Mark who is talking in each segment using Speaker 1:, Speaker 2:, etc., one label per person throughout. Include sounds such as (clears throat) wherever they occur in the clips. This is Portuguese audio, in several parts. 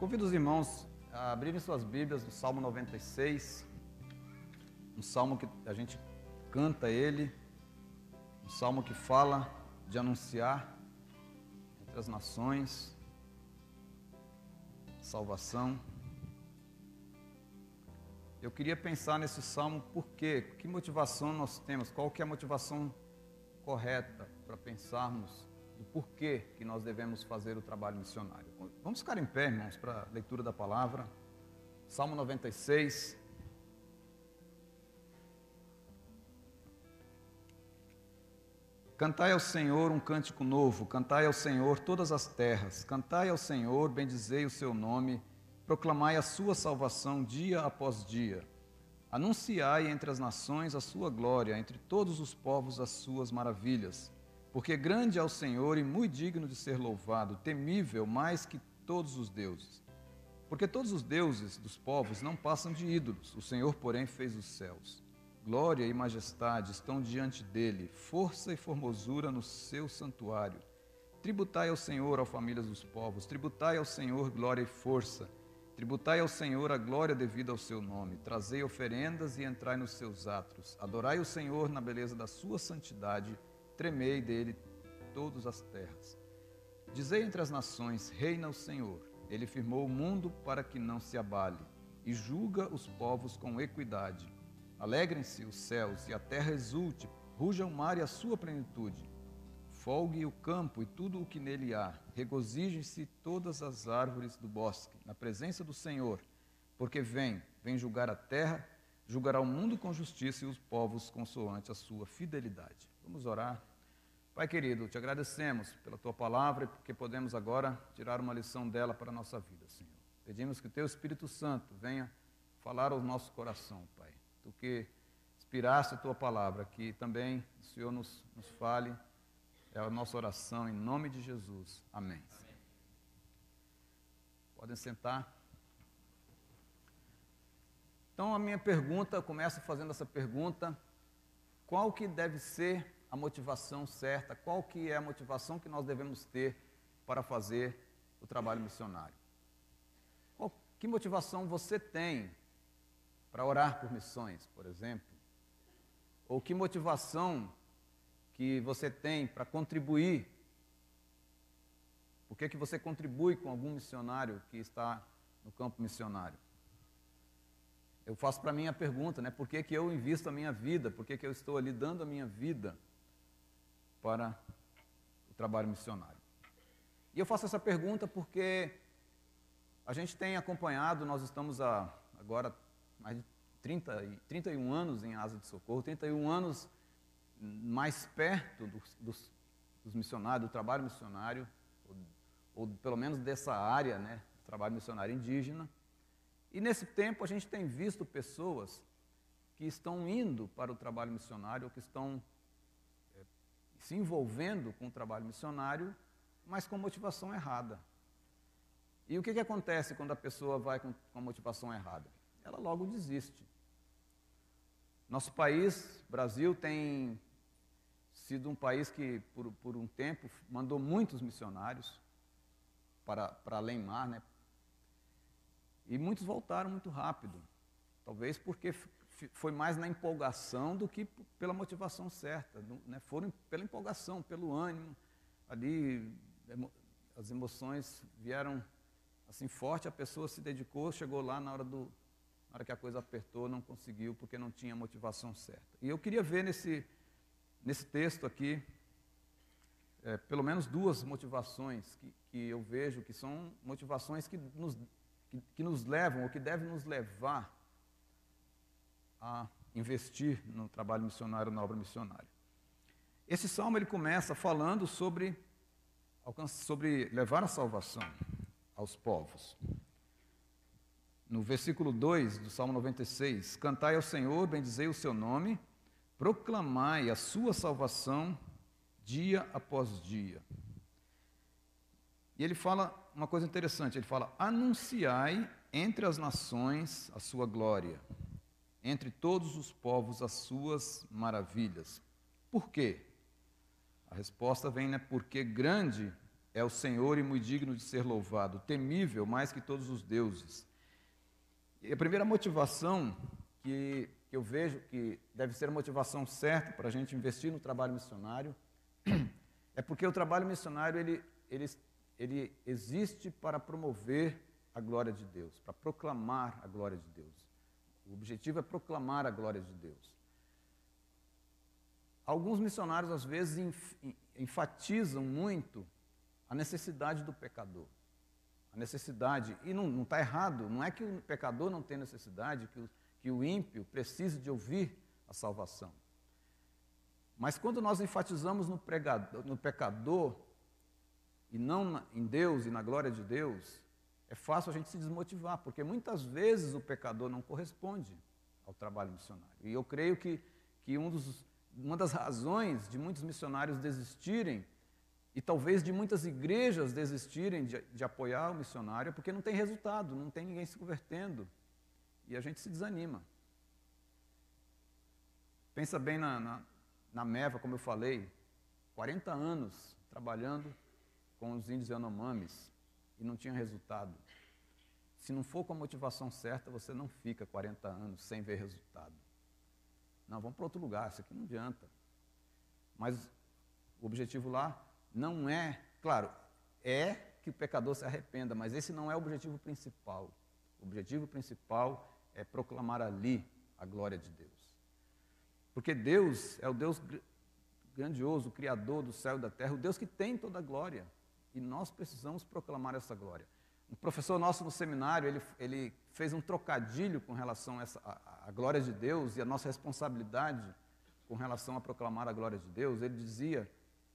Speaker 1: Convido os irmãos a abrirem suas Bíblias no Salmo 96, um salmo que a gente canta ele, um salmo que fala de anunciar entre as nações salvação. Eu queria pensar nesse salmo por quê? Que motivação nós temos? Qual que é a motivação correta para pensarmos do porquê que nós devemos fazer o trabalho missionário? Vamos ficar em pé, irmãos, para a leitura da palavra. Salmo 96. Cantai ao Senhor um cântico novo, cantai ao Senhor todas as terras, cantai ao Senhor, bendizei o seu nome proclamai a sua salvação dia após dia. Anunciai entre as nações a sua glória, entre todos os povos as suas maravilhas. Porque grande é o Senhor e muito digno de ser louvado, temível mais que todos os deuses. Porque todos os deuses dos povos não passam de ídolos, o Senhor, porém, fez os céus. Glória e majestade estão diante dele, força e formosura no seu santuário. Tributai ao Senhor, ó famílias dos povos, tributai ao Senhor glória e força. Tributai ao Senhor a glória devida ao seu nome, trazei oferendas e entrai nos seus atos. Adorai o Senhor na beleza da sua santidade, tremei dele todas as terras. Dizei entre as nações: Reina o Senhor. Ele firmou o mundo para que não se abale, e julga os povos com equidade. Alegrem-se os céus e a terra exulte, ruja o mar e a sua plenitude folgue o campo e tudo o que nele há, regozijem-se todas as árvores do bosque, na presença do Senhor, porque vem, vem julgar a terra, julgará o mundo com justiça e os povos consoante a sua fidelidade. Vamos orar. Pai querido, te agradecemos pela tua palavra porque podemos agora tirar uma lição dela para a nossa vida, Senhor. Pedimos que o teu Espírito Santo venha falar ao nosso coração, Pai. Tu que inspiraste a tua palavra, que também o Senhor nos, nos fale é a nossa oração em nome de Jesus. Amém. Amém. Podem sentar. Então a minha pergunta, começo fazendo essa pergunta: qual que deve ser a motivação certa? Qual que é a motivação que nós devemos ter para fazer o trabalho missionário? Qual, que motivação você tem para orar por missões, por exemplo? Ou que motivação que você tem para contribuir? Por que, que você contribui com algum missionário que está no campo missionário? Eu faço para mim a pergunta, né? Por que, que eu invisto a minha vida? Por que, que eu estou ali dando a minha vida para o trabalho missionário? E eu faço essa pergunta porque a gente tem acompanhado, nós estamos há agora mais de 30, 31 anos em Asa de Socorro, 31 anos mais perto dos, dos, dos missionários, do trabalho missionário, ou, ou, pelo menos dessa área, né, trabalho missionário indígena. E nesse tempo a gente tem visto pessoas que estão indo para o trabalho missionário, ou que estão se envolvendo com o trabalho missionário, mas com motivação errada. E o que, que acontece quando a pessoa vai com, com a motivação errada? Ela logo desiste. Nosso país, Brasil, tem sido um país que, por, por um tempo, mandou muitos missionários para, para além mar, né? E muitos voltaram muito rápido. Talvez porque foi mais na empolgação do que pela motivação certa. Né? Foram pela empolgação, pelo ânimo. Ali, as emoções vieram assim forte, a pessoa se dedicou, chegou lá na hora, do, na hora que a coisa apertou, não conseguiu, porque não tinha a motivação certa. E eu queria ver nesse nesse texto aqui, é, pelo menos duas motivações que, que eu vejo que são motivações que nos, que, que nos levam, ou que devem nos levar a investir no trabalho missionário, na obra missionária. Esse salmo ele começa falando sobre, sobre levar a salvação aos povos. No versículo 2 do Salmo 96, Cantai ao Senhor, bendizei o seu nome, proclamai a sua salvação dia após dia. E ele fala uma coisa interessante, ele fala: anunciai entre as nações a sua glória, entre todos os povos as suas maravilhas. Por quê? A resposta vem, né? Porque grande é o Senhor e muito digno de ser louvado, temível mais que todos os deuses. E a primeira motivação que, que eu vejo que deve ser a motivação certa para a gente investir no trabalho missionário (clears throat) é porque o trabalho missionário ele, ele, ele existe para promover a glória de Deus, para proclamar a glória de Deus. O objetivo é proclamar a glória de Deus. Alguns missionários, às vezes, enfatizam muito a necessidade do pecador. A necessidade, e não está errado, não é que o pecador não tem necessidade, que o, que o ímpio precise de ouvir a salvação. Mas quando nós enfatizamos no, pregador, no pecador, e não na, em Deus e na glória de Deus, é fácil a gente se desmotivar, porque muitas vezes o pecador não corresponde ao trabalho missionário. E eu creio que, que um dos, uma das razões de muitos missionários desistirem e talvez de muitas igrejas desistirem de, de, apoiar o missionário é porque não tem resultado, não tem ninguém se convertendo. E a gente se desanima. Pensa bem na, na, na Meva, como eu falei, 40 anos trabalhando com os índios Yanomamis e não tinha resultado. Se não for com a motivação certa, você não fica 40 anos sem ver resultado. Não, vamos para outro lugar, isso aqui não adianta. Mas o objetivo lá não é, claro, é que o pecador se arrependa, mas esse não é o objetivo principal. O objetivo principal é proclamar ali a glória de Deus. Porque Deus é o Deus grandioso, o Criador do céu e da terra, o Deus que tem toda a glória. E nós precisamos proclamar essa glória. Um professor nosso no seminário, ele, ele fez um trocadilho com relação a, essa, a, a glória de Deus e a nossa responsabilidade com relação a proclamar a glória de Deus. Ele dizia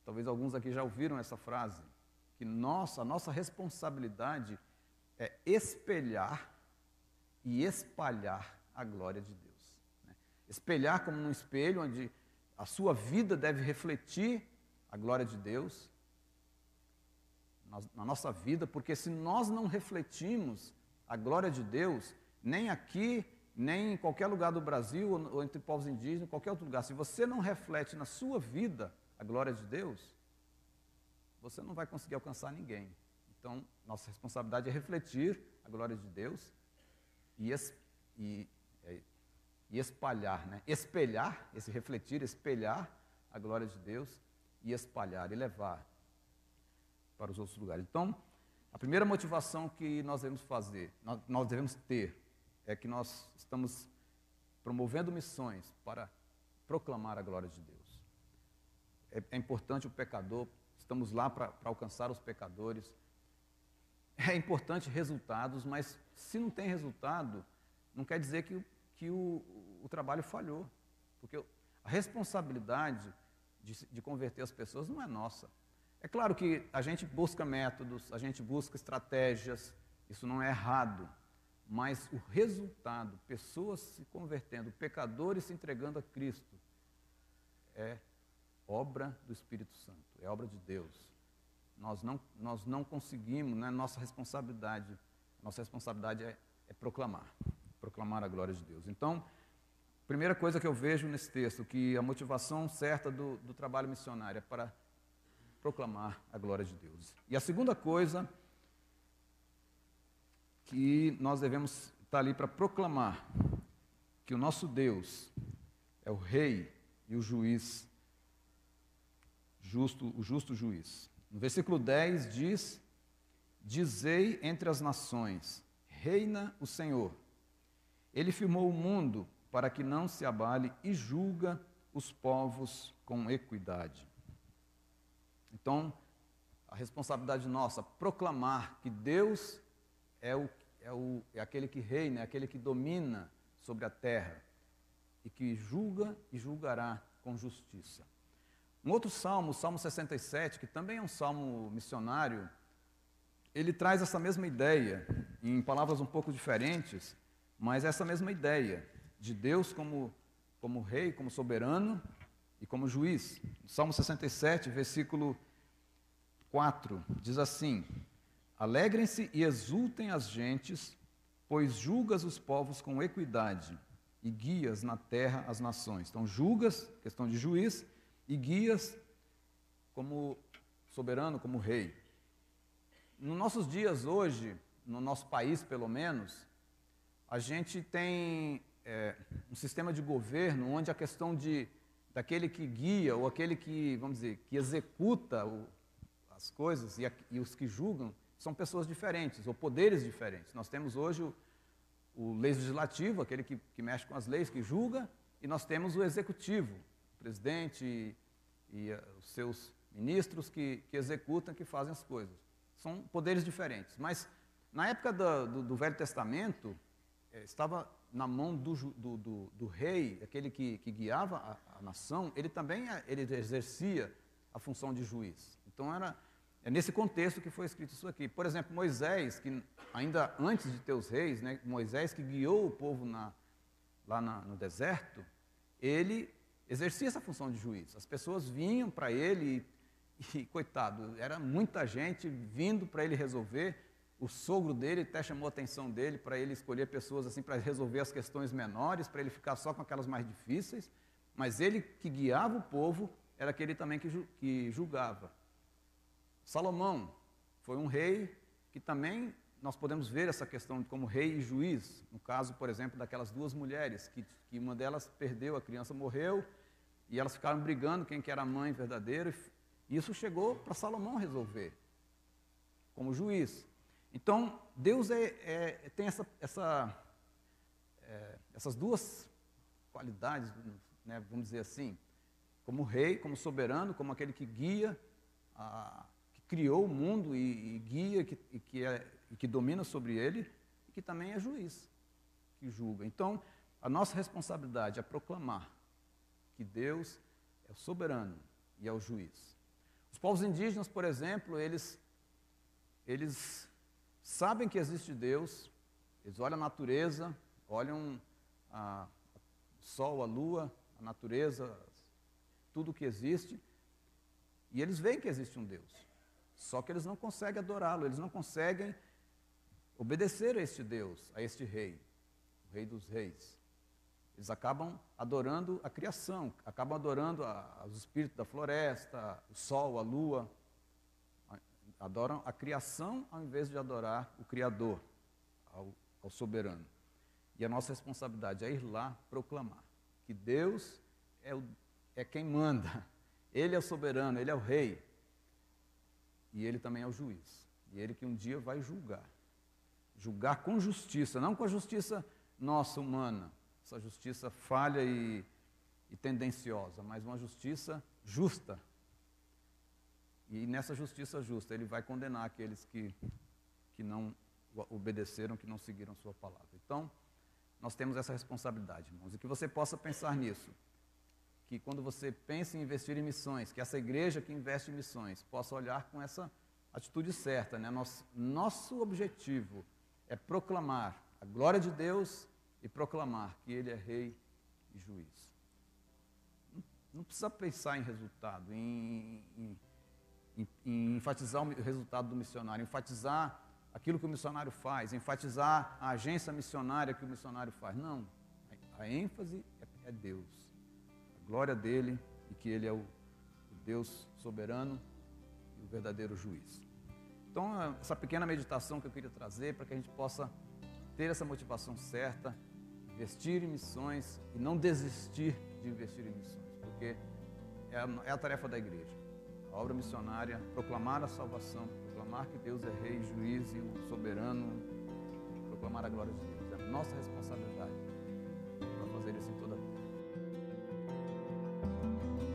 Speaker 1: Talvez alguns aqui já ouviram essa frase, que nossa, a nossa responsabilidade é espelhar e espalhar a glória de Deus. Né? Espelhar como num espelho onde a sua vida deve refletir a glória de Deus na nossa vida, porque se nós não refletimos a glória de Deus, nem aqui, nem em qualquer lugar do Brasil, ou entre povos indígenas, qualquer outro lugar, se você não reflete na sua vida a glória de Deus, você não vai conseguir alcançar ninguém. Então, nossa responsabilidade é refletir a glória de Deus e, es, e, é, e espalhar, né? espelhar, esse refletir, espelhar a glória de Deus e espalhar e levar para os outros lugares. Então, a primeira motivação que nós devemos fazer, nós, devemos ter, é que nós estamos promovendo missões para proclamar a glória de Deus é, é importante o pecador, estamos lá para alcançar os pecadores. É importante resultados, mas se não tem resultado, não quer dizer que, que o, o trabalho falhou. Porque a responsabilidade de, de converter as pessoas não é nossa. É claro que a gente busca métodos, a gente busca estratégias, isso não é errado. Mas o resultado, pessoas se convertendo, pecadores se entregando a Cristo, é obra do Espírito Santo, é obra de Deus. Nós não, nós não conseguimos, não é nossa responsabilidade. Nossa responsabilidade é, é proclamar, proclamar a glória de Deus. Então, primeira coisa que eu vejo nesse texto, que a motivação certa do, do trabalho missionário é para proclamar a glória de Deus. E a segunda coisa que nós devemos estar ali para proclamar que o nosso Deus é o Rei e o Juiz justo, o justo juiz. No versículo 10 diz: Dizei entre as nações, reina o Senhor. Ele firmou o mundo para que não se abale e julga os povos com equidade. Então, a responsabilidade nossa, proclamar que Deus é, o, é, o, é aquele que reina, é aquele que domina sobre a terra e que julga e julgará com justiça. Um outro salmo, o Salmo 67, que também é um salmo missionário, ele traz essa mesma ideia, em palavras um pouco diferentes, mas essa mesma ideia de Deus como, como rei, como soberano e como juiz. Salmo 67, versículo 4, diz assim: Alegrem-se e exultem as gentes, pois julgas os povos com equidade e guias na terra as nações. Então, julgas, questão de juiz, e guias como soberano, como rei. nos nossos dias hoje, no nosso país pelo menos, a gente tem é, um sistema de governo onde a questão de daquele que guia ou aquele que, vamos dizer, que executa o, as coisas e, a, e, os que julgam são pessoas diferentes ou poderes diferentes. Nós temos hoje o, o legislativo, aquele que, que, mexe com as leis, que julga, e nós temos o executivo, o presidente e, e uh, os seus ministros que, que executam, que fazem as coisas. São poderes diferentes. Mas na época do, do, do Velho Testamento, eh, estava na mão do, do, do rei, aquele que, que guiava a, a, nação, ele também eh, ele exercia a função de juiz. Então era é nesse contexto que foi escrito isso aqui. Por exemplo, Moisés, que ainda antes de ter os reis, né, Moisés que guiou o povo na, lá na, no deserto, ele exercia essa função de juiz. As pessoas vinham para ele e, (laughs) e, coitado, era muita gente vindo para ele resolver. O sogro dele até chamou a atenção dele para ele escolher pessoas assim para resolver as questões menores, para ele ficar só com aquelas mais difíceis. Mas ele que guiava o povo era aquele também que, que julgava. Salomão foi um rei que também nós podemos ver essa questão como rei e juiz. No caso, por exemplo, daquelas duas mulheres, que, que uma delas perdeu, a criança morreu, e elas ficaram brigando quem que era a mãe verdadeira. E isso chegou para Salomão resolver, como juiz. Então, Deus é, é, tem essa, essa, é, essas duas qualidades, né, vamos dizer assim, como rei, como soberano, como aquele que guia, a, criou o mundo e, e guia que, e que, é, que domina sobre ele, e que também é juiz, que julga. Então, a nossa responsabilidade é proclamar que Deus é o soberano e é o juiz. Os povos indígenas, por exemplo, eles, eles sabem que existe Deus, eles olham a natureza, olham a, o sol, a lua, a natureza, tudo que existe, e eles veem que existe um Deus. Só que eles não conseguem adorá-lo, eles não conseguem obedecer a este Deus, a este rei, o rei dos reis. Eles acabam adorando a criação, acabam adorando os espíritos da floresta, o sol, a lua. Adoram a criação ao invés de adorar o Criador, ao, ao soberano. E a nossa responsabilidade é ir lá proclamar que Deus é o é quem manda. Ele é o soberano, ele é o rei. E ele também é o juiz. E ele que um dia vai julgar. Julgar com justiça, não com a justiça nossa, humana, essa justiça falha e, e tendenciosa, mas uma justiça justa. E nessa justiça justa, ele vai condenar aqueles que, que não obedeceram, que não seguiram sua palavra. Então, nós temos essa responsabilidade, irmãos, e que você possa pensar nisso que quando você pensa em investir em missões, que essa igreja que investe em missões possa olhar com essa atitude certa. Né? Nosso, nosso objetivo é proclamar a glória de Deus e proclamar que Ele é Rei e Juiz. Não, precisa pensar em resultado, em, em, em, em enfatizar o resultado do missionário, enfatizar aquilo que o missionário faz, enfatizar a agência missionária que o missionário faz. Não, a ênfase é, é Deus glória dele e que ele é o, Deus soberano e o verdadeiro juiz. Então, essa pequena meditação que eu queria trazer para que a gente possa ter essa motivação certa, investir em missões e não desistir de investir em missões, porque é a, é a tarefa da igreja. A obra missionária, proclamar a salvação, proclamar que Deus é rei, juiz e o soberano, proclamar a glória de Deus. É a nossa responsabilidade para fazer isso em toda a うん。